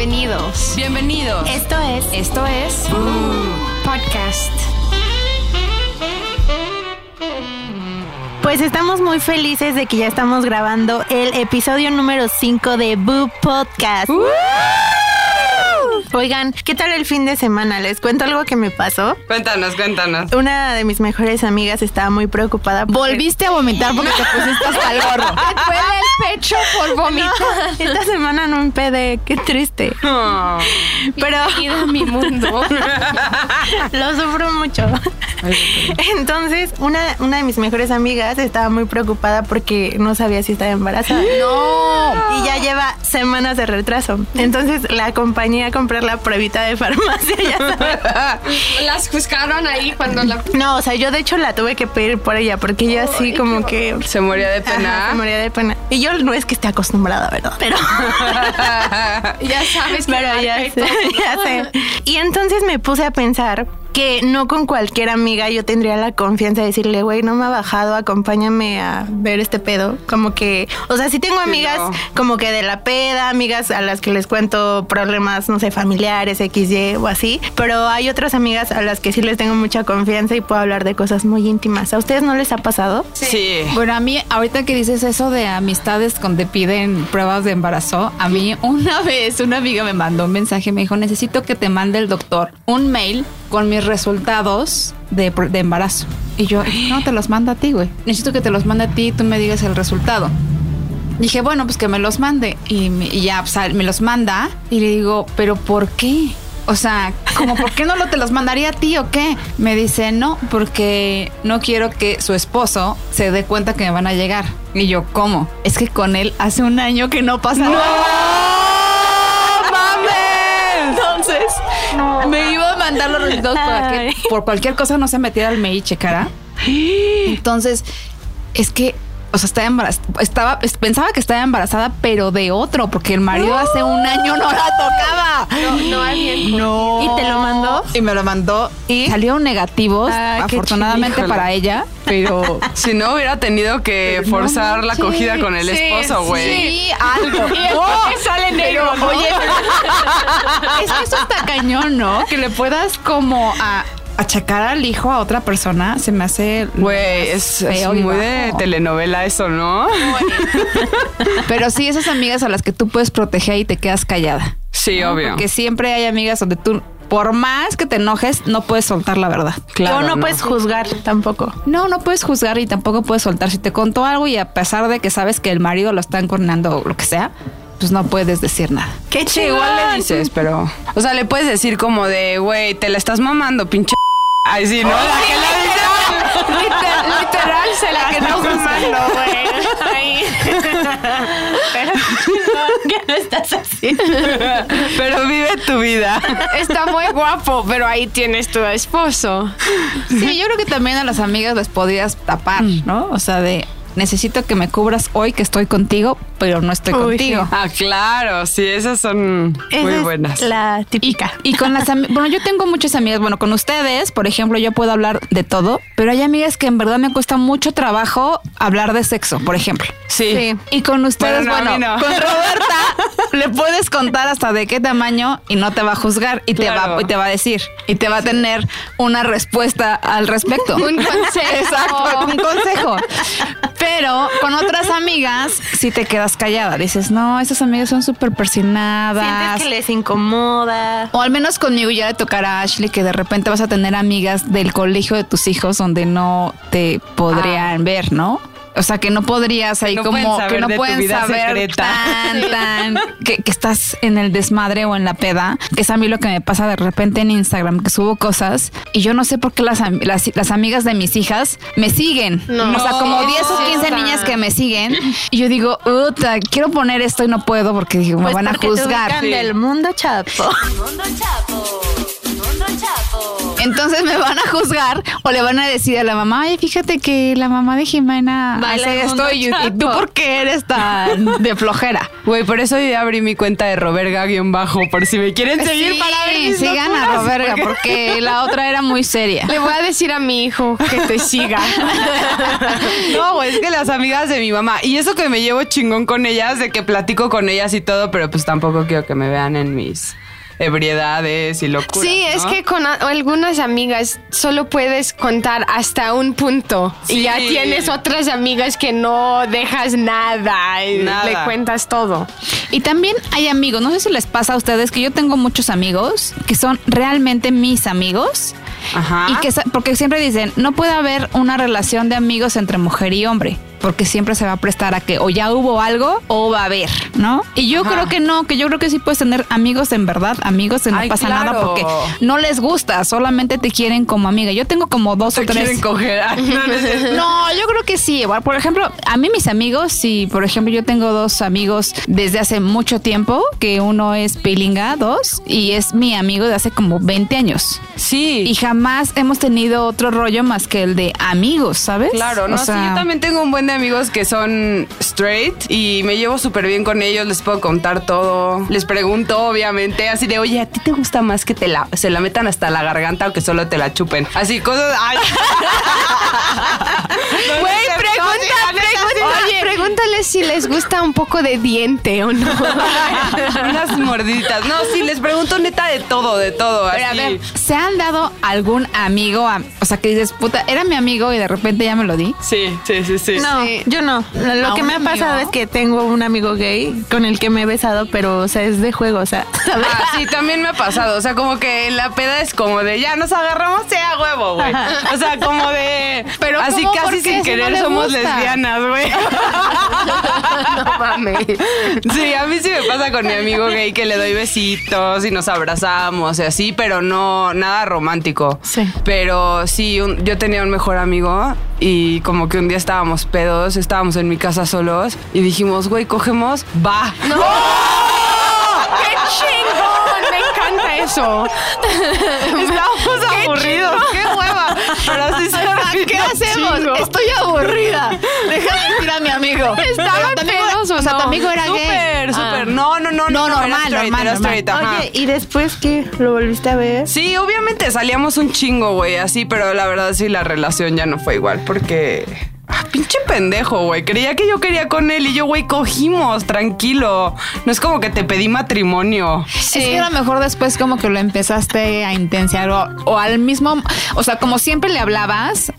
Bienvenidos. Bienvenidos. Esto es Esto es Podcast. Pues estamos muy felices de que ya estamos grabando el episodio número 5 de Boo Podcast. Oigan, ¿qué tal el fin de semana? ¿Les cuento algo que me pasó? Cuéntanos, cuéntanos. Una de mis mejores amigas estaba muy preocupada. porque- Volviste a vomitar porque te pusiste hasta el gorro. Te duele el pecho por vomitar. Esta semana no empedé, qué triste. Oh. Pero mi mundo. lo sufro mucho. Entonces, una, una de mis mejores amigas estaba muy preocupada porque no sabía si estaba embarazada. No. Y ya lleva semanas de retraso. Entonces la acompañé a la pruebita de farmacia, ya sabes. Las juzgaron ahí cuando la. No, o sea, yo de hecho la tuve que pedir por ella porque ella así como que... Se moría de Ajá, pena. se moría de pena. Y yo no es que esté acostumbrada, ¿verdad? Pero... Ya sabes que Pero ya sé, todo. ya sé. Y entonces me puse a pensar que no con cualquier amiga yo tendría la confianza de decirle, güey, no me ha bajado, acompáñame a ver este pedo. Como que, o sea, sí tengo amigas no. como que de la peda, amigas a las que les cuento problemas, no sé, familiares, XY o así, pero hay otras amigas a las que sí les tengo mucha confianza y puedo hablar de cosas muy íntimas. ¿A ustedes no les ha pasado? Sí. Bueno, a mí, ahorita que dices eso de amistades cuando te piden pruebas de embarazo, a mí una vez una amiga me mandó un mensaje, me dijo, necesito que te mande el doctor un mail con mis resultados de, de embarazo. Y yo, no, te los manda a ti, güey. Necesito que te los mande a ti y tú me digas el resultado. Dije, bueno, pues que me los mande. Y, me- y ya, sea, me los manda. Y le digo, ¿pero por qué? O sea, como, ¿por qué no lo te los mandaría a ti o qué? Me dice, no, porque no quiero que su esposo se dé cuenta que me van a llegar. Y yo, ¿cómo? Es que con él hace un año que no pasa nada. Me iba a mandar los resultados para que por cualquier cosa no se metiera al mail y checara. Entonces, es que, o sea, estaba embarazada, estaba, es- pensaba que estaba embarazada, pero de otro, porque el marido hace un año no la tocaba. No, no alguien. No. ¿Y te lo mandó? Y me lo mandó. ¿Y? Salieron negativos, Ay, qué afortunadamente para ella, pero... Si no, hubiera tenido que forzar la acogida con el Sí, esposo, güey. Sí, algo. ¿Por qué sale negro? Pero, oye, es que eso está cañón, ¿no? Que le puedas como a achacar al hijo a otra persona, se me hace... Güey, es, muy de telenovela eso, ¿no? Pero sí, esas amigas a las que tú puedes proteger y te quedas callada. Sí, ¿no? obvio. Porque siempre hay amigas donde tú, por más que te enojes, no puedes soltar la verdad. Claro, o no, puedes juzgar tampoco. No, no puedes juzgar y tampoco puedes soltar. Si te contó algo y a pesar de que sabes que el marido lo está encornando o lo que sea, pues no puedes decir nada. Qué Sí, chido. igual le dices, pero. O sea, le puedes decir como de, güey, te la estás mamando, pinche. Ay, sí, ¿no? La que la dice. Literal, literal se la que no fumando, güey. Ahí. Pero ¿qué no estás haciendo? Pero vive tu vida. Está muy guapo, pero ahí tienes tu esposo. Sí, yo creo que también a las amigas les podrías tapar, ¿no? O sea, de necesito que me cubras hoy que estoy contigo, pero no estoy Uy, contigo. Ah, claro, sí, esas son Esa muy es buenas. La típica. y con las amigas, bueno, yo tengo muchas amigas, bueno, con ustedes, por ejemplo, yo puedo hablar de todo, pero hay amigas que en verdad me cuesta mucho trabajo hablar de sexo, por ejemplo. Sí. Sí. Y con ustedes, Bueno, no, a bueno, mí no. con Roberta le puedes contar hasta de qué tamaño y no te va a juzgar y te va y te va a decir y te va a tener una respuesta al respecto. Un consejo. Exacto, un consejo. Pero con otras amigas si te quedas callada, dices, "No, esas amigas son súper persinadas." Sientes que les incomoda. O al menos conmigo ya le tocará a Ashley que de repente vas a tener amigas del colegio de tus hijos donde no te podrían ver, ¿no? O sea, que no podrías ahí no como pueden saber que no pueden vida saber secreta. tan, tan, que, que estás en el desmadre o en la peda, que es a mí lo que me pasa de repente en Instagram, que subo cosas y yo no sé por qué las, am- las, las amigas de mis hijas me siguen. No. o sea, como No, 10 o 15 está. niñas que me siguen y yo digo, "Uta, quiero poner esto y no puedo porque digo, me Pues van a te juzgar. ubican del mundo chapo. Chapo, Mundo Chapo. Entonces me van a juzgar o le van a decir a la mamá, ay, fíjate que la mamá de Jimena Baila hace esto y, y tú chato". por qué eres tan de flojera. Güey, por eso yo ya abrí mi cuenta de Roberga-bajo, por si me quieren seguir Sí, para ver mis sigan a Roberga porque la otra era muy seria. Le voy a decir a mi hijo que te siga. No, güey, es que las amigas de mi mamá. Y eso que me llevo chingón con ellas, de que platico con ellas y todo, pero pues tampoco quiero que me vean en mis ebriedades y locuras. Sí, es que con a- algunas amigas solo puedes contar hasta un punto. Sí. Y ya tienes otras amigas que no dejas nada y Nada. le cuentas todo. Y también hay amigos, no sé si les pasa a ustedes que yo tengo muchos amigos que son realmente mis amigos. Ajá. Y que porque siempre dicen, no puede haber una relación de amigos entre mujer y hombre, porque siempre se va a prestar a que o ya hubo algo o va a haber, ¿no? Y yo Ajá. creo que no, que yo creo que sí puedes tener amigos en verdad, amigos que no Ay, pasa claro. nada porque no les gusta, solamente te quieren como amiga. Yo tengo como dos o tres. quieren coger. Ay, no, no sé. No, yo creo que sí. Igual, Por ejemplo, a mí mis amigos, si por ejemplo yo tengo dos amigos desde hace mucho tiempo, que uno es Pilinga, dos, y es mi amigo de hace como 20 años. Sí. Y jamás hemos tenido otro rollo más que el de amigos, ¿sabes? Claro, no, O sí, yo también tengo un buen de amigos que son straight y me llevo súper bien con ellos, les puedo contar todo, les pregunto obviamente, así de, oye, ¿a ti te gusta más que te la, se la metan hasta la garganta o que solo te la chupen? Así, cosas... Ay. Güey, pregunta, pregunta. Oye, pregúntale si les gusta un poco de diente o no. Unas mordiditas. No, sí, les pregunto neta de todo, de todo. Pero a así. ver, ¿se han dado algún amigo, a- o sea, que dices, puta, era mi amigo y de repente ya me lo di? Sí, sí, sí, sí. No, Sí. yo no. Lo, lo ¿A que me ha amigo? pasado es que tengo un amigo gay con el que me he besado, pero, o sea, es de juego, o sea, ¿sabes? Ah, sí, también me ha pasado. O sea, como que la peda es como de ya nos agarramos, sea huevo, güey. O sea, como de. Pero así casi sin Si no querer le somos. Lesbianas, güey. no mames. Sí, a mí sí me pasa con mi amigo gay que le doy besitos y nos abrazamos y así, pero no nada romántico. Sí. Pero sí, un- yo tenía un mejor amigo y como que un día estábamos pedos, estábamos en mi casa solos y dijimos, güey, cogemos, va. ¡Qué chingón! Me encanta eso. Estábamos aburridos, qué hueva. Pero sí se ¿Qué hacemos? Estoy aburrida. Déjame decir a mi amigo. ¿Estaban Tu amigo- pedos o O sea, tu no? amigo era gay. Súper, súper. Ah. No, no, no, No, era normal, straight, normal, era normal. straight, ajá. Oye, ¿y después qué? ¿Lo volviste a ver? Sí, obviamente salíamos un chingo, güey, así, pero la verdad sí la relación ya no fue igual porque ah, pinche pendejo, güey. Creía que yo quería con él y yo, güey, cogimos, tranquilo. No es como que te pedí matrimonio. Es que a lo mejor después como que lo empezaste a intensiar o, o al mismo, o sea, como siempre le hablabas.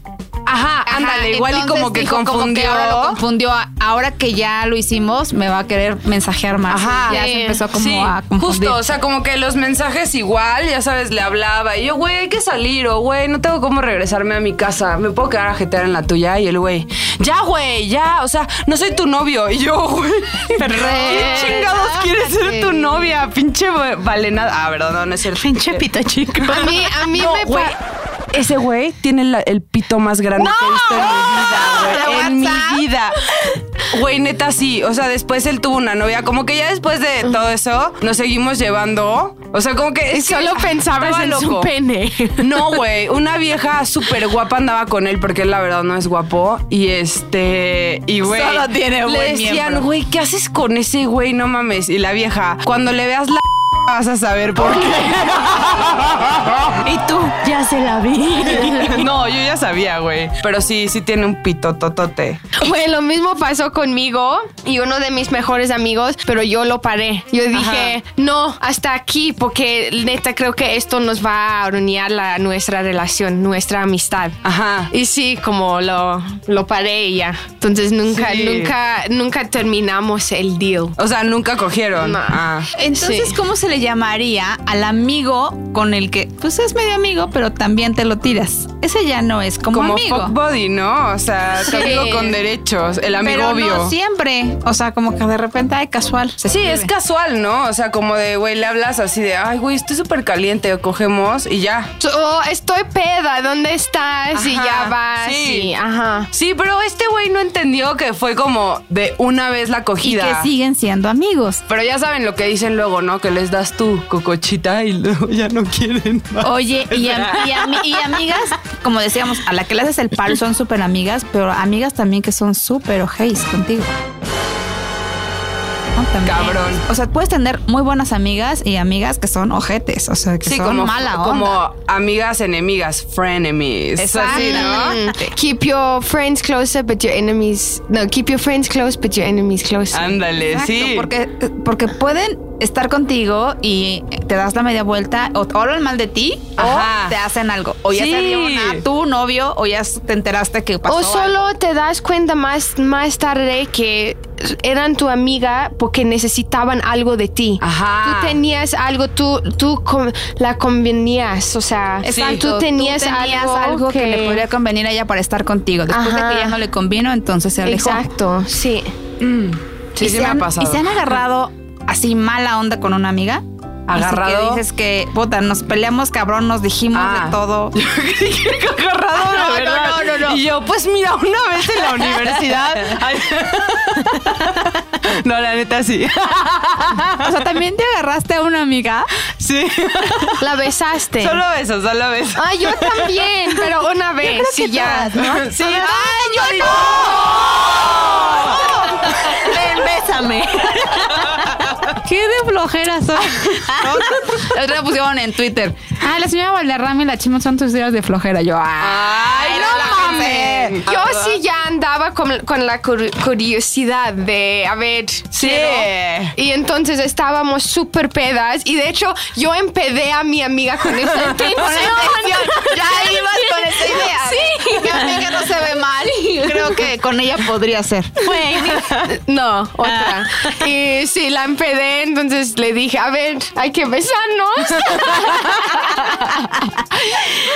Ajá, ándale, igual y como que dijo, confundió. ahora lo confundió. Ahora que ya lo hicimos, me va a querer mensajear más. Ajá. Ya Sí. se empezó como Sí, a confundir. justo, o sea, como que los mensajes igual, ya sabes, le hablaba y yo, güey, hay que salir o güey, no tengo cómo regresarme a mi casa, me puedo quedar a jetear en la tuya y el güey, ya, güey, ya, o sea, no soy tu novio y yo, güey, ¿qué chingados quieres ser tu novia? Pinche vale nada. Ah, verdad, no, no es cierto. Pinche pito chico. A mí, a mí No, me güey. Ese güey tiene la- el pito más grande que he visto en mi vida, güey. En mi vida. Güey, neta, sí. O sea, después él tuvo una novia. Como que ya después de todo eso, nos seguimos llevando. O sea, como que. Y es que solo pensabas en su loco. pene. No, güey. Una vieja súper guapa andaba con él porque él, la verdad, no es guapo. Y este. Y güey. Solo tiene Le buen decían, güey, ¿qué haces con ese güey? No mames. Y la vieja, cuando le veas la. Vas a saber por qué. Y tú, ya se la vi. No, yo ya sabía, güey. Pero sí, sí tiene un pito totote. Güey, lo mismo pasó conmigo y uno de mis mejores amigos, pero yo lo paré. Yo dije, no, hasta aquí, porque neta creo que esto nos va a arruinar la, nuestra relación, nuestra amistad. Ajá. Y sí, como lo, lo paré y ya. Entonces nunca, Sí. nunca, nunca terminamos el deal. O sea, nunca cogieron. No. Ah. Entonces, Sí. ¿cómo se le llamaría al amigo con el que, pues es medio amigo, pero también te lo tiras? Ese ya no es como, Como amigo. fuck body, ¿no? O sea, tu Sí. amigo con derechos, el amigo pero obvio. No siempre. O sea, como que de repente, ay, casual. se Sí, escribe. es casual, ¿no? O sea, como de, güey, le hablas así de, ay, güey, estoy súper caliente, cogemos y ya. Oh, estoy peda, ¿dónde estás? y ya vas. sí. y- ajá. Sí, pero este güey no entendió que fue como de una vez la Y cogida. que siguen siendo amigos. Pero ya saben lo que dicen luego, ¿no? Que les das tú, cocochita, y luego ya no quieren más. Oye, y, am- y ami- y amigas, como decíamos, a la que le haces el paro son súper amigas, pero amigas también que son súper ojeis contigo. ¿No? También. Cabrón. O sea, puedes tener muy buenas amigas y amigas que son ojetes, o sea, que Sí, son como, mala onda. como amigas enemigas, frenemies. Exacto. Así, ¿no? Mm. Keep your friends closer, but your enemies. No, keep your friends close, but your enemies closer. Ándale, sí. Porque, porque pueden estar contigo y te das la media vuelta o, hablan mal de ti Ajá. o te hacen algo. O ya Sí. se dio una tu novio o ya te enteraste que pasó O algo. solo te das cuenta más, más tarde que eran tu amiga porque necesitaban algo de ti. Ajá. Tú tenías algo, tú, tú con- la convenías, o sea, tú tenías, algo, que... le podría convenir a ella para estar contigo. Después Ajá. de que ya no le convino, entonces se alejó. Exacto, sí. Mm, sí, ¿Y sí se me ha pasado. ¿Y se han agarrado así mala onda con una amiga? ¿Agarrado? Así que dices que, puta, nos peleamos, cabrón, nos dijimos Ah. de todo. agarrado de No, no, verdad. no, no, no. Y yo, pues mira, una vez en la universidad. Ay. no, la neta sí. O sea, también te agarraste a una amiga. Sí. La besaste. Solo besos, solo besos. Ah, yo también, pero una vez, sí, ya. Sí. ¡Ay, yo Ven, bésame. ¿Qué de flojera son? La otra pusieron en Twitter. Ah, la señora Valderrama y la chima son tus historias de flojera. Yo. Ay, no no Yo sí ya andaba con, con la cur- curiosidad de, a ver, Sí. Y entonces estábamos súper pedas y de hecho yo empedé a mi amiga con esa intención. Ya ibas con esa idea. Sí. Mi amiga no se ve mal. Creo que con ella podría ser. No, otra. Y sí, la empedé, entonces le dije, a ver, hay que besarnos.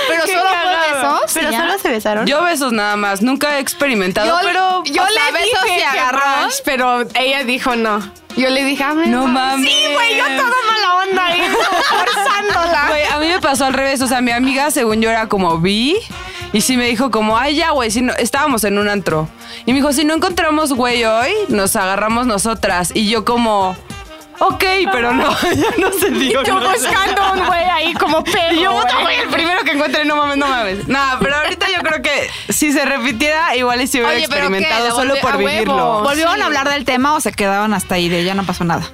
Pero solo por besos. Pero solo se besaron. Yo besos nada más. Nunca he experimentado, Yo, pero. yo o le sea, besos dije y más, pero ella dijo no. Yo le dije, No mames. Sí, güey, yo toda mala onda ahí, forzándola. Güey, a mí me pasó al revés. O sea, mi amiga, según yo, era como vi. Y sí me dijo como, ay, ya, güey, si no, estábamos en un antro. Y me dijo, si no encontramos güey hoy, nos agarramos nosotras. Y yo como, ok, pero no, ya no se dio. Yo ¿no? buscando un güey ahí como perro. Y yo, güey. el primero que encuentre, no mames, no mames. Nada, pero ahorita yo creo que si se repitiera, igual y si hubiera experimentado ¿La solo por vivirlo. ¿Volvieron Sí. a hablar del tema o se quedaron hasta ahí de ya no pasó nada?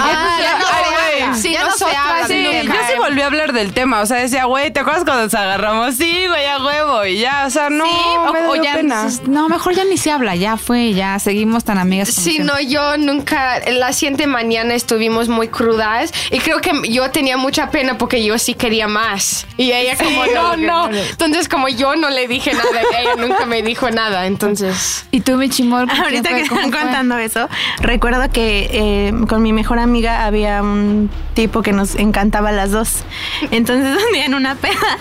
Ah, ya no ay, se güey. habla. Sí, Ya no se habla sí, Sí, sí volví a hablar del tema. O sea, decía, güey, ¿te acuerdas cuando nos agarramos? Sí, güey, a huevo. Y ya, o sea, no, me o, o ya, pena. no, mejor ya ni se habla, ya fue, ya seguimos tan amigas. como Sí, siempre. no, yo nunca, la siguiente mañana estuvimos muy crudas y creo que yo tenía mucha pena porque yo sí quería más. Y ella como, no, no. Entonces como yo no le dije nada, ella nunca me dijo nada, entonces... ¿Y tú, mi chimol? ¿con Ahorita que están contando eso, recuerdo que eh, con mi mejor amiga había un tipo que nos encantaba a las dos. Entonces un día en una peda,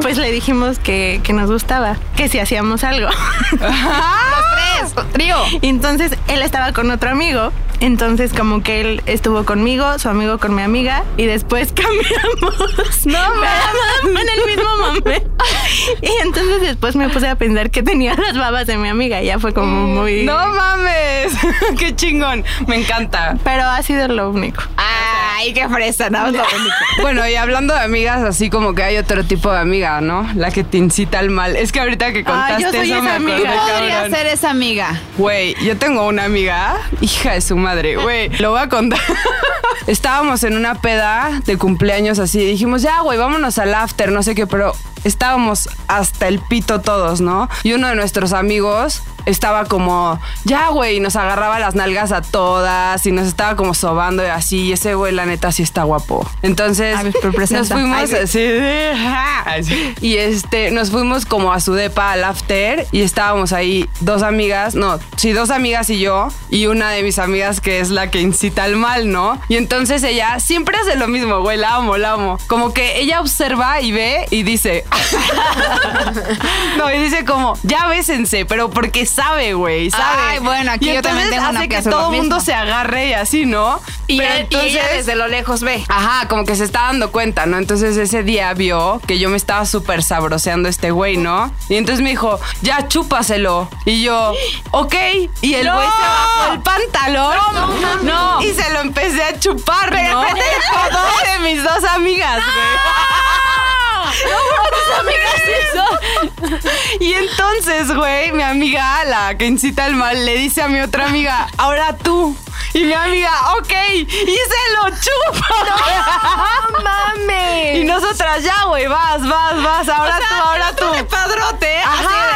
pues le dijimos que, que nos gustaba, que si hacíamos algo. Los tres, trío. Entonces él estaba con otro amigo. Entonces como que él estuvo conmigo, su amigo con mi amiga y después cambiamos. No En el mismo momento. Y entonces después me puse a pensar que tenía las babas de mi amiga y ya fue como muy... No mames. Qué chingón. Me encanta. Pero ha sido lo único. Ay, qué fresa, no, lo único. Bueno, y hablando de amigas, así como que hay otro tipo de amiga, ¿no? La que te incita al mal. Es que ahorita que contaste yo soy eso me esa acordé, amiga. Tú podrías cabrón. ser esa amiga. Güey, yo tengo una amiga, hija de su madre, güey, lo voy a contar. Estábamos en una peda de cumpleaños así, dijimos, ya, güey, vámonos al after, no sé qué, pero estábamos hasta el pito todos, ¿no? Y uno de nuestros amigos estaba como, ya, güey, y nos agarraba las nalgas a todas y nos estaba como sobando y así, y ese güey, la neta, sí está guapo. Entonces, nos fuimos Ay, así. y este, nos fuimos como a su depa al after y estábamos ahí dos amigas, no, sí, dos amigas y yo y una de mis amigas que es la que incita al mal, ¿no? Y entonces ella siempre hace lo mismo, güey, la amo, la amo. Como que ella observa y ve y dice, no, y dice como, ya bésense, pero porque sabe, güey, sabe. Ay, bueno, aquí y yo también entonces tengo una hace que que todo el mundo se agarre y así, ¿no? Y, pero él- y ella desde lo lejos ve. Ajá, como que se está dando cuenta, ¿no? Entonces ese día vio que yo me estaba súper sabroseando este güey, ¿no? Y entonces me dijo, ya chúpaselo. Y yo, ok. Y el güey se bajó el pantalón. No, Y se lo empecé a chupar, ¿no? Dos de mis dos amigas, güey. Y entonces, güey, mi amiga, la que incita al mal, le dice a mi otra amiga, ahora tú. Y mi amiga, ok, y se lo chupa. ¡No mames! Y nosotras, ya, güey, vas, vas, vas, ahora tú, ahora tú. padrote. Ajá,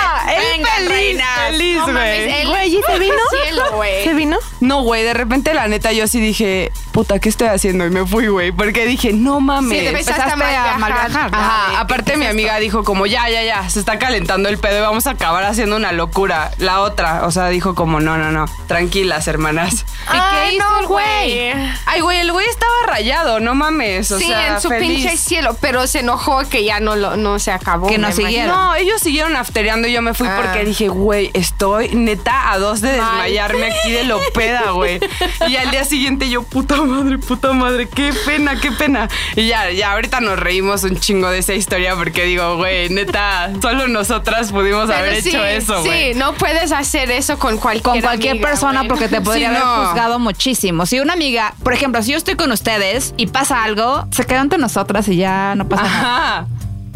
Cielo, güey. ¿Se vino? No, güey, de repente la neta yo sí dije, puta, ¿qué estoy haciendo? Y me fui, güey, porque dije, no mames. Sí, a Empezaste a mal viajar. malviajar. Ajá, aparte mi amiga dijo como, ya, ya, ya, se está calentando el pedo y vamos a acabar haciendo una locura. La otra, o sea, dijo como, no, no, no, tranquilas, hermanas. ¿Y Ay, qué hizo no, el güey? Ay, güey, el güey estaba rayado, no mames, o sí, sea, en su feliz. pinche cielo, pero se enojó que ya no, lo, no se acabó. Que no siguieron. No, ellos siguieron aftereando y yo me fui Ah. porque dije, güey, estoy neta a dos de Mal. Desmayarme aquí de lo peda, güey. Y al día siguiente yo, puta madre, puta madre, qué pena, qué pena. Y ya, ya ahorita nos reímos un chingo de esa historia porque digo, güey, neta, solo nosotras pudimos Pero haber sí, hecho eso, güey. Sí, no puedes hacer eso con cualquier con cualquier amiga, persona porque te podría Sí, haber no. juzgado muchísimo. Si una amiga, por ejemplo, si yo estoy con ustedes y pasa algo, se queda entre nosotras y ya no pasa nada.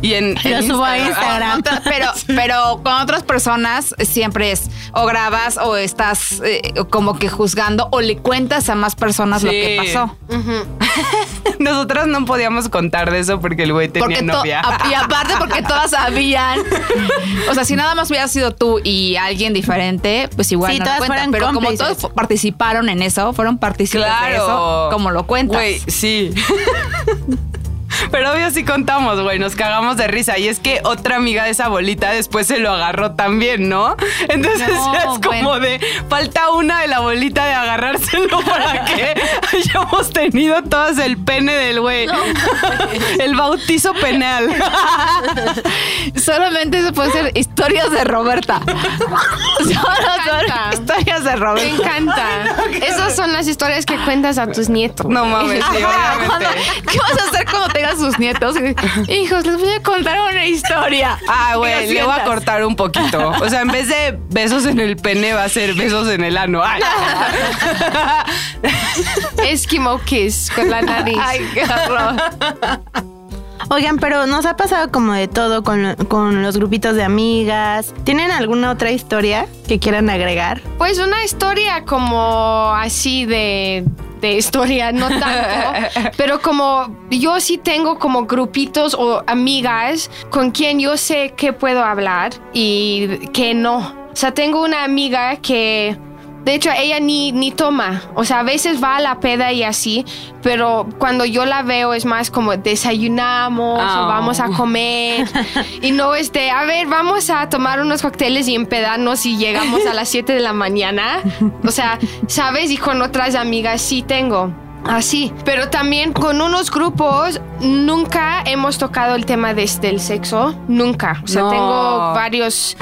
Y en, subo a Con Instagram. otra- pero, pero con otras personas siempre es o grabas o estás eh, como que juzgando o le cuentas a más personas lo que pasó. Nosotras no podíamos contar de eso porque el güey tenía Porque novia. a- y aparte porque todas sabían. O sea, si nada más hubiera sido tú y alguien diferente, pues igual Sí, no lo todas cuentan. Pero como todos participaron en eso, fueron partícipes de Claro. eso, como lo cuentas. Güey, sí. Pero obvio sí contamos, güey, nos cagamos de risa. Y es que otra amiga de esa bolita después se lo agarró también, ¿no? Entonces No, es como bueno. de, falta una de la bolita de agarrárselo para que hayamos tenido todas el pene del güey. el bautizo penal. Solamente eso puede ser historias de Roberta. Solo historias de Me Roberta. encanta. Esas son las historias que cuentas a tus nietos. no mames, sí, obviamente. ¿Qué vas a hacer cuando tengas sus nietos? Hijos, les voy a contar una historia. Ah, güey, le voy a cortar un poquito. O sea, en vez de besos en el pene, va a ser besos en el ano. Ay. Eskimo kiss con la nariz. Ay, qué horror. Oigan, pero nos ha pasado como de todo con, con los grupitos de amigas. ¿Tienen alguna otra historia que quieran agregar? Pues una historia como así de, de historia, no tanto, pero como yo sí tengo como grupitos o amigas con quien yo sé que puedo hablar y que no. O sea, tengo una amiga que... De hecho, ella ni, ni toma. O sea, a veces va a la peda y así, pero cuando yo la veo es más como desayunamos Oh. o vamos a comer. y no es de, a ver, vamos a tomar unos cócteles y empedarnos y llegamos a las 7 de la mañana. O sea, ¿sabes? Y con otras amigas sí tengo. Así, pero también con unos grupos nunca hemos tocado el tema de- del sexo, nunca. O sea, No. tengo varios,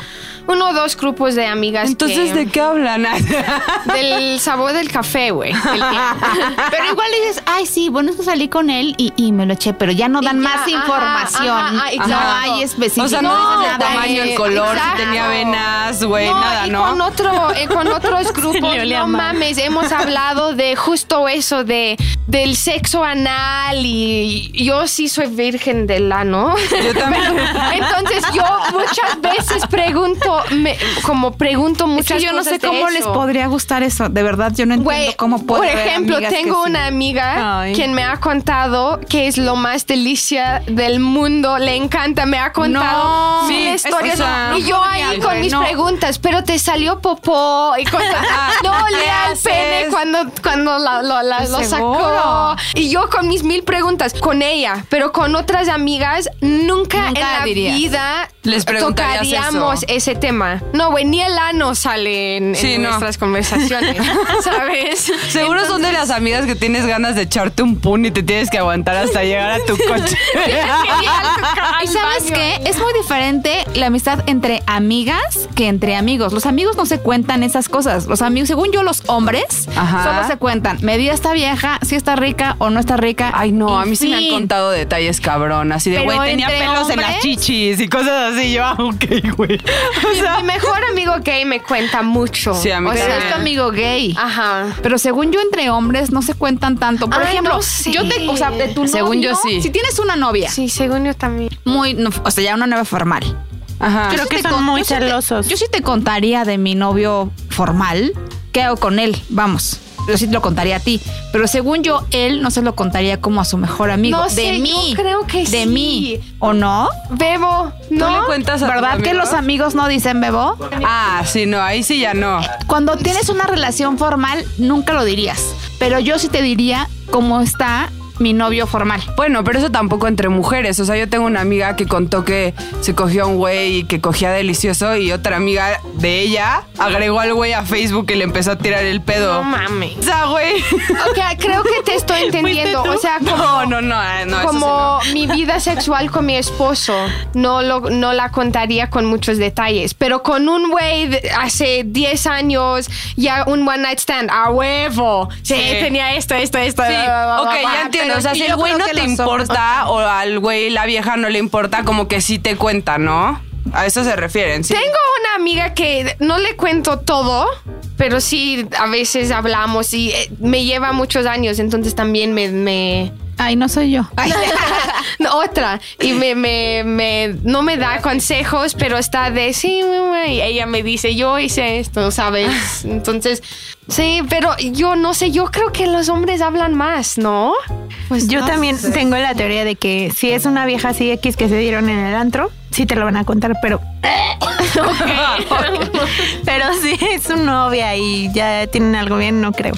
uno o dos grupos de amigas. Entonces, que- ¿de qué hablan? del sabor del café, güey. Pero igual dices, ay, sí, bueno, es que salí con él y, y me lo eché, pero ya no dan ya, más ajá, información. ajá, no hay específico. O sea, no, No, dices el tamaño, el color, si tenía venas, güey, No, nada, y ¿no? Con, otro, eh, con otros grupos, no mames, hemos hablado de justo eso, de del sexo anal y yo sí soy virgen del ano. Yo también. Entonces yo muchas veces pregunto, me- como pregunto Es muchas que yo no cosas sé de cómo les eso. podría gustar eso. De verdad, yo no entiendo Güey, cómo puede por haber ejemplo, que tengo sí. una amiga Ay. quien me ha contado que es lo más delicia del mundo. Le encanta, me ha contado No, mil sí, historias. o sea, y yo ahí con mis no. preguntas, pero te salió popó y cosas. no, ¿Qué lea el haces? pene cuando, cuando la- lo, la- lo sacó. Y yo con mis mil preguntas, con ella, pero con otras amigas, nunca, Nunca en la dirías. vida Les tocaríamos eso. ese tema. No, güey, ni el ano sale en, en Sí, no. nuestras conversaciones, ¿sabes? Seguro son de las amigas que tienes ganas de echarte un pun y te tienes que aguantar hasta llegar a tu coche. ¿Y sabes qué? Es muy diferente la amistad entre amigas que entre amigos. Los amigos no se cuentan esas cosas. Los amigos, según yo, los hombres Ajá. solo se cuentan. Me dio esta vieja, si está rica o no está rica. Ay, no, a mí sí me han contado detalles cabrón. Así de, güey, tenía pelos en las hombres- chichis y cosas así. Yo, ah, ok, güey. O Mi, sea, mi mejor amigo gay me cuenta mucho. Sí, a mí O sea, Pero es tu amigo gay. Ajá. Pero según yo, entre hombres no se cuentan tanto. Por Ay, ejemplo, no sé. yo te, o sea, de tu Según novio, yo, sí. Si tienes una novia Sí, según yo también. muy, no, o sea, ya una novia formal. ajá. Creo que son con- muy yo sí te- celosos. yo sí te contaría de mi novio formal. ¿Qué hago con él? Vamos. Yo sí te lo contaría a ti. Pero según yo, él no se lo contaría como a su mejor amigo. No de sé, mí. yo creo que De sí. mí. ¿O no? Bebo, ¿no? ¿Tú le cuentas a ¿Verdad que los amigos no dicen bebo? Ah, sí, no, ahí sí ya no. Cuando tienes una relación formal, nunca lo dirías. Pero yo sí te diría cómo está mi novio formal. Bueno, pero eso tampoco entre mujeres. O sea, yo tengo una amiga que contó que se cogió a un güey y que cogía delicioso y otra amiga de ella agregó al güey a Facebook y le empezó a tirar el pedo. No mames. O sea, güey. Ok, creo que te estoy entendiendo. O sea, como, No, no, no, eh, no, eso como mi vida sexual con mi esposo, no, lo, no la contaría con muchos detalles. Pero con un güey de- hace 10 años, ya un one night stand, a huevo. Sí, Sí. tenía esto, esto, esto. Sí, bla, bla, ok, bla, ya entiendo. Pero O sea, si el güey no que te importa o al güey, la vieja no le importa, como que sí te cuenta, ¿no? A eso se refieren, sí. Tengo una amiga que no le cuento todo, pero sí a veces hablamos y eh, me lleva muchos años, entonces también me... me- Ay, no soy yo. No, otra. Y me, me, me- no me da consejos, pero está de sí, mamá", y ella me dice, yo hice esto, ¿sabes? Entonces, sí, pero yo no sé, yo creo que los hombres hablan más, ¿no? Pues yo también tengo la teoría de que si es una vieja así X que se dieron en el antro, sí te lo van a contar, pero. pero si es su novia y ya tienen algo bien, no creo.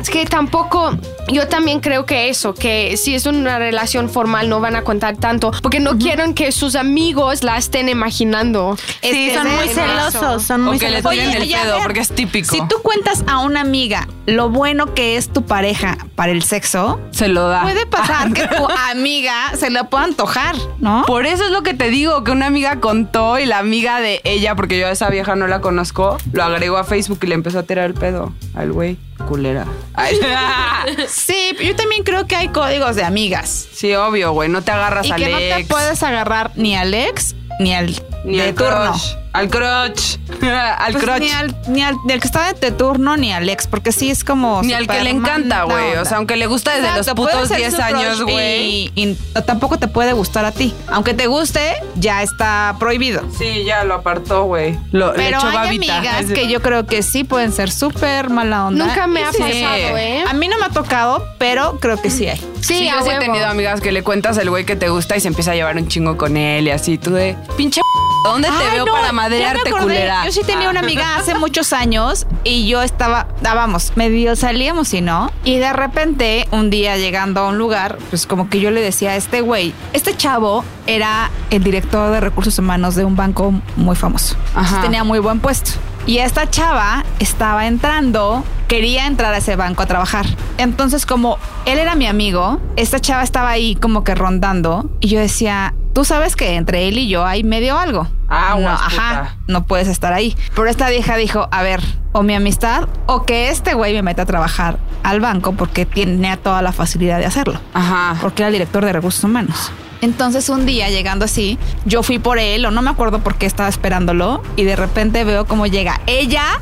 Es que tampoco, yo también creo que eso, que si es una relación formal no van a contar tanto, porque no quieren que sus amigos la estén imaginando. Sí, Este, son muy celosos, son O muy que le celosos. tiren el ya pedo, ver, porque es típico. Si tú cuentas a una amiga lo bueno que es tu pareja para el sexo, Se lo da. puede pasar que tu amiga se le pueda antojar, ¿no? Por eso es lo que te digo, que una amiga contó y la amiga de ella, porque yo a esa vieja no la conozco, lo agregó a Facebook y le empezó a tirar el pedo al güey. Culera. Ay. Sí, yo también creo que hay códigos de amigas. sí, obvio, güey. No te agarras Y al que no te puedes agarrar ni al ex ni al ni de al turno. crush. Al crotch. al Pues crotch. ni al, ni al del que está de turno ni al ex, porque sí es como. Ni al que le encanta, güey. O sea, aunque le gusta desde Exacto, los putos ser 10 su años, güey. Y, y tampoco te puede gustar a ti. Aunque te guste, ya está prohibido. Sí, ya lo apartó, güey. Lo, le Pero echó hay babita. amigas que yo creo que sí pueden ser súper mala onda. Nunca me ha Sí. pasado, ¿eh? A mí no me ha tocado, pero creo que sí hay. Sí, Sí, a yo sí he tenido amigas que le cuentas el güey que te gusta y se empieza a llevar un chingo con él y así. Tú de, pinche ¿dónde te Ay, veo no, para ya me madrearte, acordé. culera? Yo sí tenía una amiga hace muchos años y yo estaba, dábamos, medio salíamos y no. Y de repente, un día llegando a un lugar, pues como que yo le decía a este güey, este chavo era el director de recursos humanos de un banco muy famoso. Entonces tenía muy buen puesto. Y esta chava estaba entrando, quería entrar a ese banco a trabajar. Entonces, como él era mi amigo, esta chava estaba ahí como que rondando y yo decía, tú sabes que entre él y yo hay medio algo. Aguas, no, ajá, no puedes estar ahí. Pero esta vieja dijo, a ver, o mi amistad o que este güey me meta a trabajar al banco porque tiene toda la facilidad de hacerlo. Ajá. Porque era el director de recursos humanos. Entonces un día llegando así, yo fui por él o no me acuerdo por qué estaba esperándolo y de repente veo cómo llega ella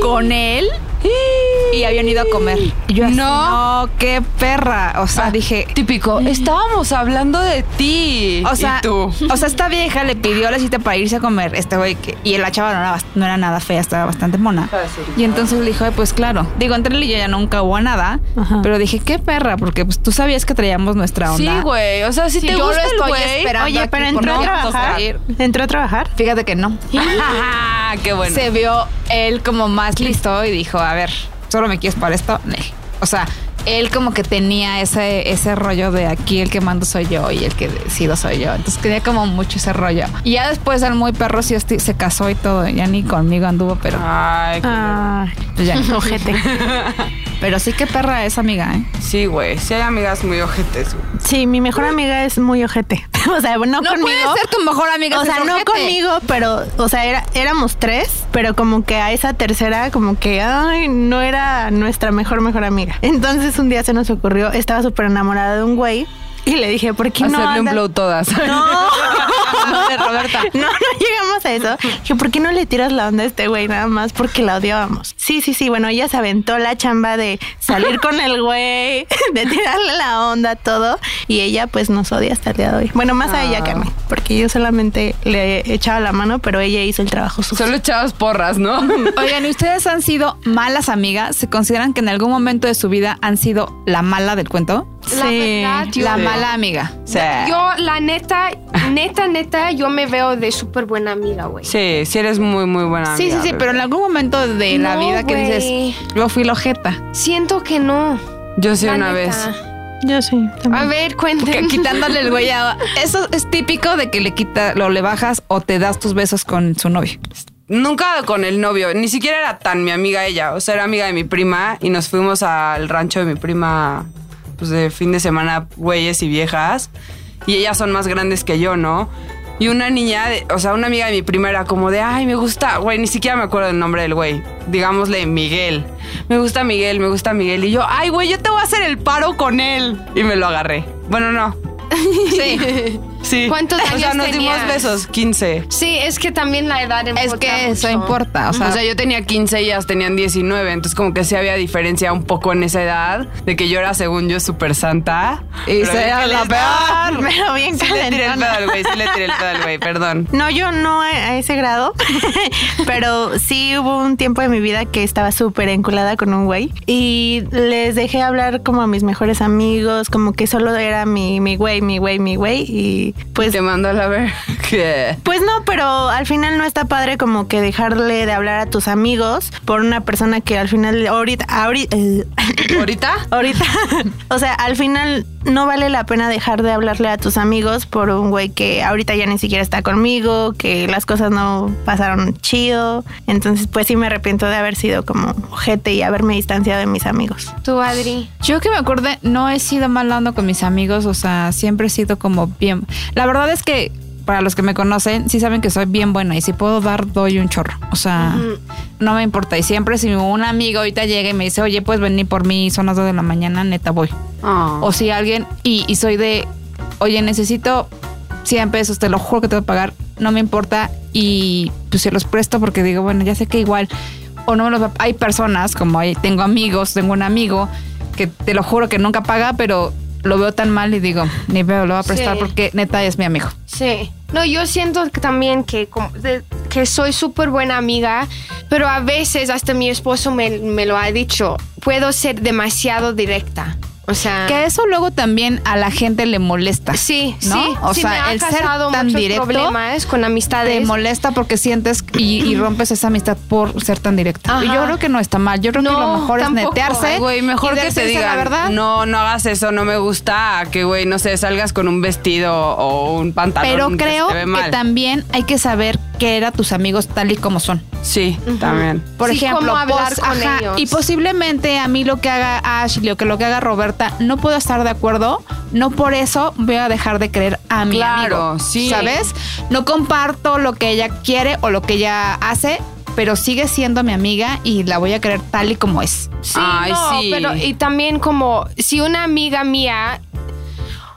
con él y habían ido a comer. Y yo así, No. no, qué perra. O sea, Ah, dije, Típico, estábamos hablando de ti. o sea, y tú. o sea, esta vieja le pidió la cita para irse a comer. Este güey que, y la chava no era, no era nada fea, estaba bastante mona. Y entonces le dijo, "Ay, pues claro. Digo, entre él y yo ya nunca hubo nada, Ajá. pero dije, qué perra, porque pues tú sabías que traíamos nuestra onda. Sí, güey. O sea, si Sí, te yo gusta lo el estoy güey. esperando. Oye, pero entró a trabajar. Entró a trabajar. Fíjate que no. Ah, qué bueno. Se vio él como más listo y dijo, a ver, solo me quieres para esto. O sea, él como que tenía ese, ese rollo de aquí el que mando soy yo y el que decido soy yo. Entonces tenía como mucho ese rollo. Y ya después el muy perro sí se casó y todo. Ya ni conmigo anduvo, pero, Ay, qué- Ah, pues ya. ojete. pero sí que perra es amiga, ¿eh? Sí, güey. Sí hay amigas muy ojetes, güey. Sí, mi mejor amiga es muy ojete. O sea, no, No conmigo. puede ser tu mejor amiga. O sea, no ojete. conmigo, pero, o sea, era, éramos tres, pero como que a esa tercera, como que, ay, no era nuestra mejor, mejor amiga. Entonces un día se nos ocurrió, estaba súper enamorada de un güey y le dije, ¿por qué no? Hacerle un blow todas. No, de Roberta. No, no llegamos a eso. Dije, ¿por qué no le tiras la onda a este güey nada más? Porque la odiábamos. Sí, sí, sí. Bueno, ella se aventó la chamba de salir con el güey, de tirarle la onda, todo. Y ella, pues, nos odia hasta el día de hoy. Bueno, más a ella que a mí. Porque yo solamente le echaba la mano, pero ella hizo el trabajo sucio. Solo echabas porras, ¿no? Oigan, ¿y ustedes han sido malas amigas? ¿Se consideran que en algún momento de su vida han sido la mala del cuento? La Sí, verdad, yo, La mala amiga. Sí. yo, la neta, neta, neta, yo me veo de súper buena amiga, güey. Sí, sí eres muy, muy buena Sí, sí, amiga, sí, bebé. pero en algún momento de la No, vida que güey. dices, yo fui la ojeta. Siento que no. Yo sí la una neta. vez. Yo sí. A ver, Que- cuéntame. quitándole el güey a... Eso es típico de que le quita, lo le bajas o te das tus besos con su novio. Nunca con el novio, ni siquiera era tan mi amiga ella, o sea, era amiga de mi prima y nos fuimos al rancho de mi prima, pues de fin de semana, güeyes y viejas, y ellas son más grandes que yo, ¿no? Y una niña, de- o sea, una amiga de mi prima era como de, ay, me gusta, güey, ni siquiera me acuerdo el nombre del güey, digámosle Miguel, me gusta Miguel, me gusta Miguel, y yo, ay, güey, yo te voy a hacer el paro con él, y me lo agarré. Bueno, no, Sí. Sí. ¿Cuántos O sea, años nos dimos besos, 15. Sí, es que también la edad importa Es que eso mucho. importa. O sea, O sea, yo tenía 15 y ellas tenían 19, entonces como que sí había diferencia un poco en esa edad, de que yo era según yo súper santa. Y se era la peor. Pero bien Sí le tiré el pedo calentona. al güey, sí le tiré el pedo al güey, perdón. No, yo no a, a ese grado, pero sí hubo un tiempo de mi vida que estaba súper enculada con un güey y les dejé hablar como a mis mejores amigos, como que solo era mi, mi güey, mi güey, mi güey y pues... Te mando a la ver. ¿Qué? Pues no, pero al final no está padre como que dejarle de hablar a tus amigos por una persona que al final ahorita, ahorita, eh, ¿Ahorita? ahorita, o sea, al final no vale la pena dejar de hablarle a tus amigos por un güey que ahorita ya ni siquiera está conmigo, que las cosas no pasaron chido. Entonces, pues sí me arrepiento de haber sido como ojete y haberme distanciado de mis amigos. Tú, Adri. Yo que me acuerde, no he sido mal onda con mis amigos, o sea, siempre he sido como bien. La verdad es que para los que me conocen, sí saben que soy bien buena y si puedo dar, doy un chorro. O sea, no me importa. Y siempre si un amigo ahorita llega y me dice, oye, puedes venir por mí, son las 2 de la mañana, neta voy. Ah. O si alguien, y, y soy de, oye, necesito 100 pesos, te lo juro que te voy a pagar, no me importa. Y pues se los presto porque digo, bueno, ya sé que igual, o no me los va- Hay personas, como hay, tengo amigos, tengo un amigo que te lo juro que nunca paga, pero lo veo tan mal y digo, ni veo, lo voy a prestar Sí. porque neta es mi amigo. Sí. No, yo siento que también que, como de- que soy súper buena amiga, pero a veces hasta mi esposo me, me lo ha dicho, puedo ser demasiado directa. O sea, Que eso luego también a la gente le molesta. sí, ¿no? sí, O sí sea, me ha el ser tan directo problemas con te amistades. molesta porque sientes y, y rompes esa amistad por ser tan directa. Y yo creo que no está mal. Yo creo que lo mejor tampoco. es netearse. Ay, güey, mejor y que te digan, la verdad. no, no hagas eso, no me gusta, a que, güey, no sé, salgas con un vestido o un pantalón Pero que creo se te ve que también hay que saber qué eran tus amigos tal y como son. Sí, también. Por Sí, ejemplo, cómo hablar pos- con ajá, ellos. y posiblemente a mí lo que haga Ashley o que lo que haga No puedo estar de acuerdo, no por eso voy a dejar de creer a mi Claro, amigo, sí. ¿sabes? No comparto lo que ella quiere o lo que ella hace, pero sigue siendo mi amiga y la voy a querer tal y como es. Sí, Ay, no, sí. pero y también como si una amiga mía,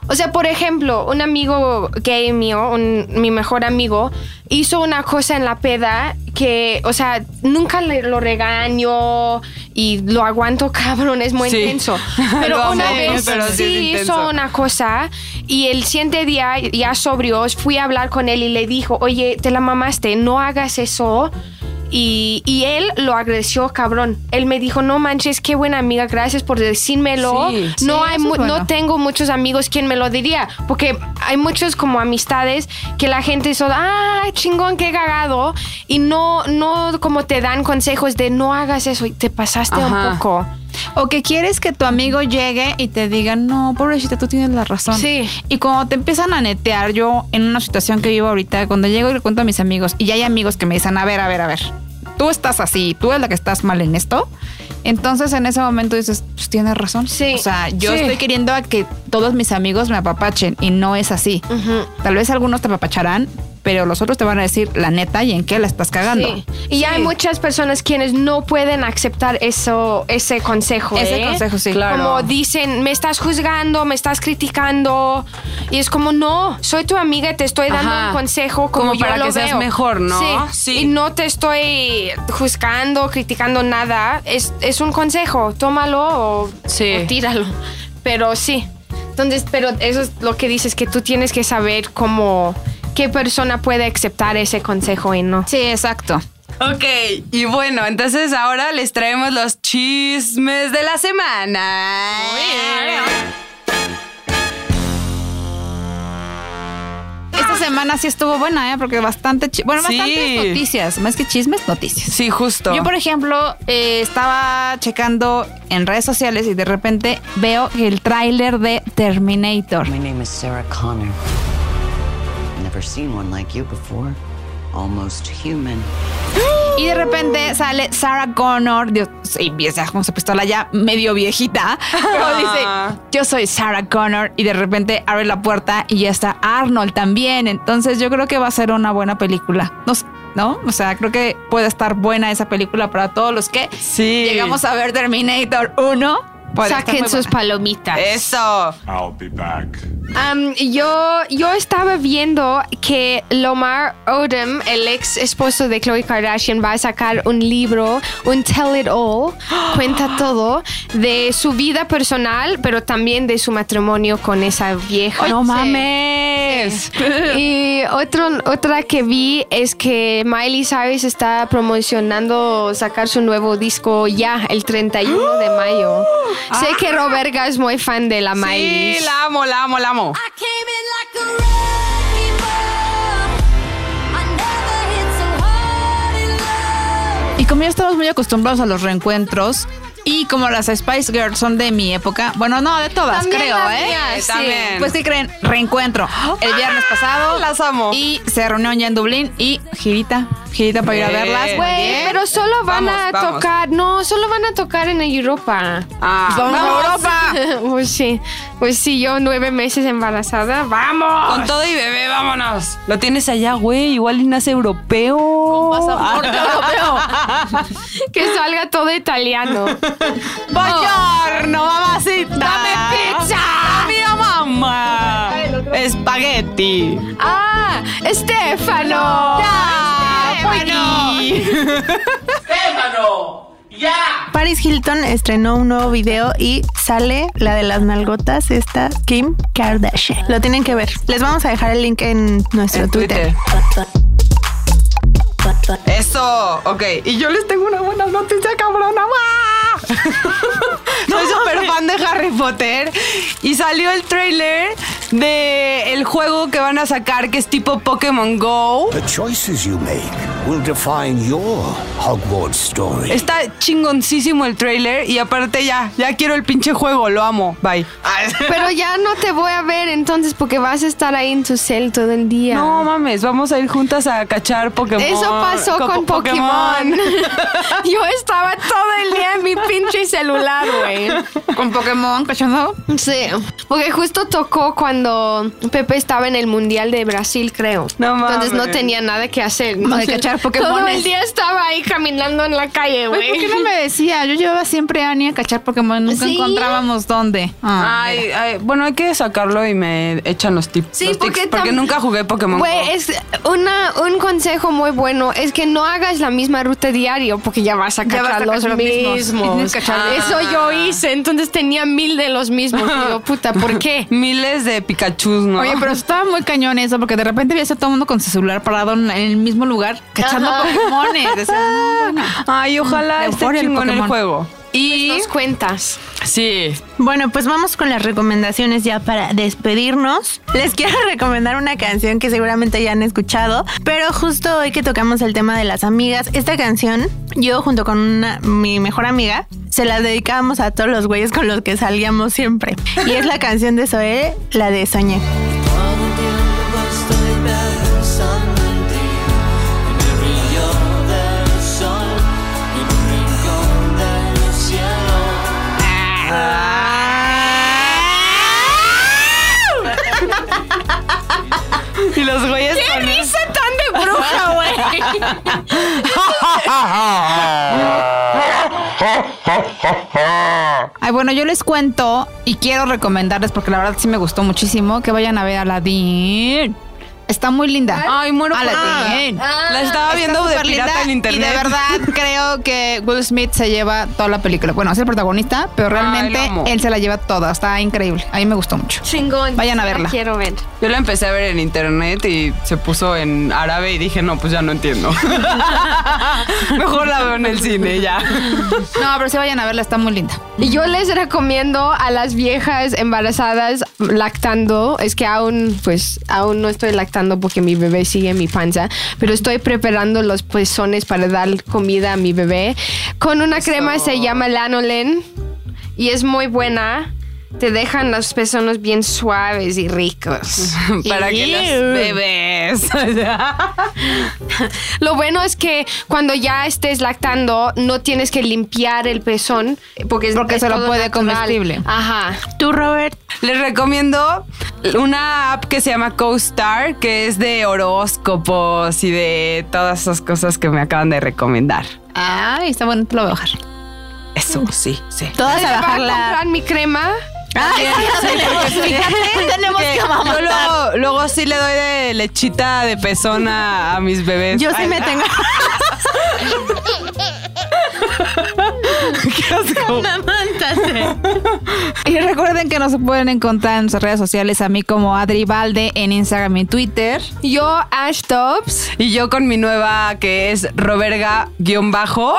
o sea, por ejemplo, un amigo gay mío, un- mi mejor amigo, hizo una cosa en la peda que, o sea, nunca le, lo regaño y lo aguanto, cabrón, es muy Sí. intenso. Lo Pero amo, una vez pero sí sí hizo una cosa y el siguiente día, ya sobrio, fui a hablar con él y le dijo, oye, te la mamaste, no hagas eso. Y, y él lo agradeció, cabrón. Él me dijo, no manches, qué buena amiga, gracias por decírmelo. Sí, sí, no, hay mu- bueno. no tengo muchos amigos quien me lo diría, porque hay muchos como amistades que la gente son, ah, chingón, qué cagado. Y no, no como te dan consejos de no hagas eso y te pasaste Ajá. un poco. O que quieres que tu amigo llegue y te diga, no, pobrecita, tú tienes la razón. Sí. Y cuando te empiezan a netear, yo en una situación que vivo ahorita, cuando llego y le cuento a mis amigos, y ya hay amigos que me dicen, a ver, a ver, a ver, tú estás así, tú eres la que estás mal en esto. Entonces en ese momento dices, pues tienes razón. Sí. O sea, yo Sí. estoy queriendo a que todos mis amigos me apapachen y no es así. Tal vez algunos te apapacharán, pero los otros te van a decir la neta y en qué la estás cagando. Sí. Y hay muchas personas quienes no pueden aceptar eso, ese consejo. Ese ¿eh? consejo, sí. Claro. Como dicen, me estás juzgando, me estás criticando. Y es como, no, soy tu amiga y te estoy dando Ajá. un consejo como, Como yo para lo que seas mejor, ¿no? Sí. Sí. Y no te estoy juzgando, criticando nada. Es, es un consejo, tómalo o, Sí. o tíralo. Pero sí. Entonces, pero eso es lo que dices, que tú tienes que saber cómo, qué persona puede aceptar ese consejo y no. Sí, exacto. Ok, y bueno, entonces ahora les traemos los chismes de la semana. Esta semana sí estuvo buena, ¿eh? Porque bastante... Bueno, Sí. bastantes noticias. Más que chismes, noticias. Sí, justo. Yo, por ejemplo, eh, estaba checando en redes sociales y de repente veo el tráiler de Terminator. My name is Sarah Connor. Never seen one like you before. Almost human. Y de repente sale Sarah Connor, Dios, y empieza con su pistola ya medio viejita, pero dice, yo soy Sarah Connor, y de repente abre la puerta y ya está Arnold también. Entonces yo creo que va a ser una buena película. No, sé, ¿no? O sea, creo que puede estar buena esa película para todos los que Sí. llegamos a ver Terminator 1. Saquen sus palomitas. Eso. I'll be back. Am, yo, yo estaba viendo que Lomar Odom, el ex esposo de Khloe Kardashian, va a sacar un libro, un Tell It All, cuenta todo de su vida personal, pero también de su matrimonio con esa vieja. No Sí. mames. Y otro, otra que vi es que Miley Cyrus está promocionando sacar su nuevo disco ya, el 31 de mayo. Sé que Roberga es muy fan de la Miley. Sí, la amo, la amo, la amo. Y como ya estamos muy acostumbrados a los reencuentros, y como las Spice Girls son de mi época, bueno, no, de todas, También creo, las ¿eh? mías, sí. también. Pues, ¿qué creen? Reencuentro. El viernes pasado. Las amo. Y se reunieron ya en Dublín y girita, girita para ir a verlas. Güey, pero solo van Vamos, a vamos. tocar, no, solo van a tocar en Europa. Ah, vamos a Europa. pues sí, pues sí, yo nueve meses embarazada, vamos. Con todo y bebé, vámonos. Lo tienes allá, güey. Igual y nace europeo. Pasaporte europeo. Que salga todo italiano. Buongiorno, mamacita. Dame pizza. Mira, mamá. Espagueti. Ah, Estefano. Paris Hilton estrenó un nuevo video y sale la de las nalgotas, esta Kim Kardashian. Lo tienen que ver. Les vamos a dejar el link en nuestro En Twitter. Twitter. Eso, ok. Y yo les tengo una buena noticia, cabrona. Soy súper fan de Harry Potter y salió el trailer de el juego que van a sacar que es tipo Pokémon Go. The choices you make will define your Hogwarts story. Está chingoncísimo el trailer y aparte ya, ya quiero el pinche juego, lo amo. Bye. Pero ya no te voy a ver entonces porque vas a estar ahí en tu cel todo el día. No mames, vamos a ir juntas a cachar Pokémon. Eso pasó con, Pokémon. Yo estaba todo el día en mi pinche celular, güey. Con Pokémon, cachando. Sí, porque justo tocó cuando Pepe estaba en el Mundial de Brasil, creo. No Entonces no mames. tenía nada que hacer. Más de cachar Todo Pokémones. el día estaba ahí caminando en la calle, Güey, ¿por qué no me decía? Yo llevaba siempre a Ani a cachar Pokémon. Nunca Sí. encontrábamos dónde. Ah, Ay, ay, bueno, hay que sacarlo y me echan los tips. Sí, los porque tips, porque nunca jugué Pokémon. Güey, es una, un consejo muy bueno es que no hagas la misma ruta diario porque ya vas a Ya vas cachar a los cachar los mismos. mismos. Cachar- Eso yo hice, entonces tenía mil de los mismos. Digo, puta, ¿por qué? Miles de Pikachu, ¿no? Oye, pero estaba muy cañón eso, porque de repente veías a todo el mundo con su celular parado en, en el mismo lugar, cachando Ajá. Pokémones. Bueno. Ay, ojalá esté chingón el juego. Y Nos cuentas. sí, Bueno, pues vamos con las recomendaciones ya para despedirnos. Les quiero recomendar una canción que seguramente ya han escuchado, pero justo hoy que tocamos el tema de las amigas, esta canción, yo junto con una- mi mejor amiga, se la dedicábamos a todos los güeyes con los que salíamos siempre. Y es la canción de Zoé, la de Soñé. Los güeyes con risa tan de bruja, güey! Ay, bueno, yo les cuento y quiero recomendarles porque la verdad sí me gustó muchísimo que vayan a ver Aladdin. Está muy linda. Ay, muero por Aladdin. La estaba Está viendo de pirata linda en internet. Y de verdad creo que Will Smith se lleva toda la película. Bueno, es el protagonista, pero realmente él se la lleva toda. Está increíble. A mí me gustó mucho. Chingón. Vayan a La verla. quiero ver. Yo la empecé a ver en internet y se puso en árabe y dije, no, pues ya no entiendo. Mejor la veo en el cine ya. No, pero sí vayan a verla, está muy linda. Y yo les recomiendo a las viejas embarazadas lactando, es que aún, pues, aún no estoy lactando porque mi bebé sigue en mi panza, pero estoy preparando los pezones para dar comida a mi bebé con una crema se llama Lanolen y es muy buena. Te dejan los pezones bien suaves y ricos. Para que los bebés. Lo bueno es que cuando ya estés lactando, no tienes que limpiar el pezón porque, es- Porque es se lo puede natural. comestible. Ajá. Tú, Robert, Les recomiendo una app que se llama CoStar, que es de horóscopos y de todas esas cosas que me acaban de recomendar. Ay, está bueno, te lo voy a bajar. Eso, sí, sí. todas ¿Me a va a bajarla. comprar mi crema? tenemos que Yo luego, luego sí le doy de lechita de pezón a, a mis bebés. Yo sí Ay, me tengo. qué asco. Y recuerden que nos pueden encontrar en nuestras redes sociales a mí como Adri Valde en Instagram y Twitter. Yo, Ash Tops. Y yo con mi nueva que es Roberga-bajo.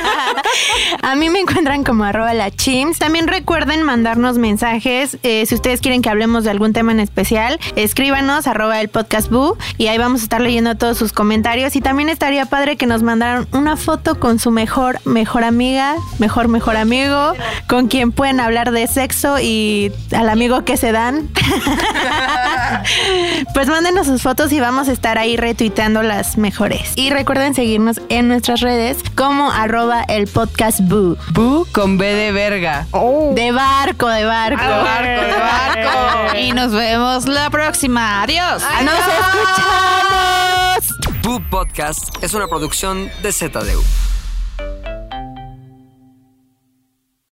A mí me encuentran como arroba la. También recuerden mandarnos mensajes. eh, si ustedes quieren que hablemos de algún tema en especial, escríbanos arroba el podcast y ahí vamos a estar leyendo todos sus comentarios. Y también estaría padre que nos mandaran una foto con su mejor, mejor amiga, mejor, mejor amigo, con quien pueden hablar de sexo y al amigo que se dan. pues mándenos sus fotos y vamos a estar ahí retuiteando las mejores. Y recuerden seguirnos en nuestras redes como el podcast boo. Bu con B de verga. De barco, de barco. De barco, de barco. Y nos vemos la próxima. Adiós. ¡Nos escuchamos! Boo Podcast es una producción de ZDU.